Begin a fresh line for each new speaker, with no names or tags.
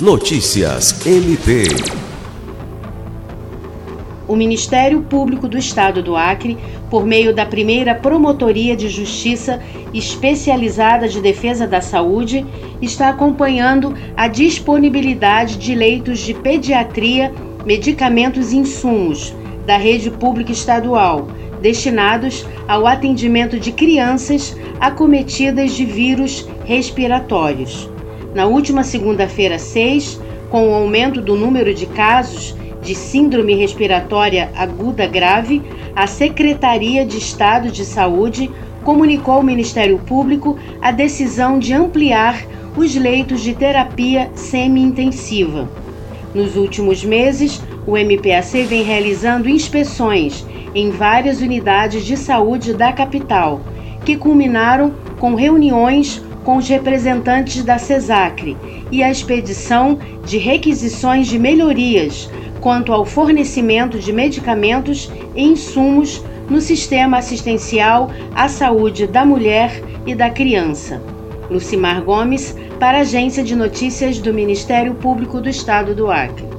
Notícias MP.
O Ministério Público do Estado do Acre, por meio da primeira Promotoria de Justiça Especializada de Defesa da Saúde, está acompanhando a disponibilidade de leitos de pediatria, medicamentos e insumos da rede pública estadual, destinados ao atendimento de crianças acometidas de vírus respiratórios. Na última segunda-feira, 6, com o aumento do número de casos de Síndrome Respiratória Aguda Grave, a Secretaria de Estado de Saúde comunicou ao Ministério Público a decisão de ampliar os leitos de terapia semi-intensiva. Nos últimos meses, o MPAC vem realizando inspeções em várias unidades de saúde da capital, que culminaram com reuniões com os representantes da CESACRE e a expedição de requisições de melhorias quanto ao fornecimento de medicamentos e insumos no sistema assistencial à saúde da mulher e da criança. Lucimar Gomes, para a Agência de Notícias do Ministério Público do Estado do Acre.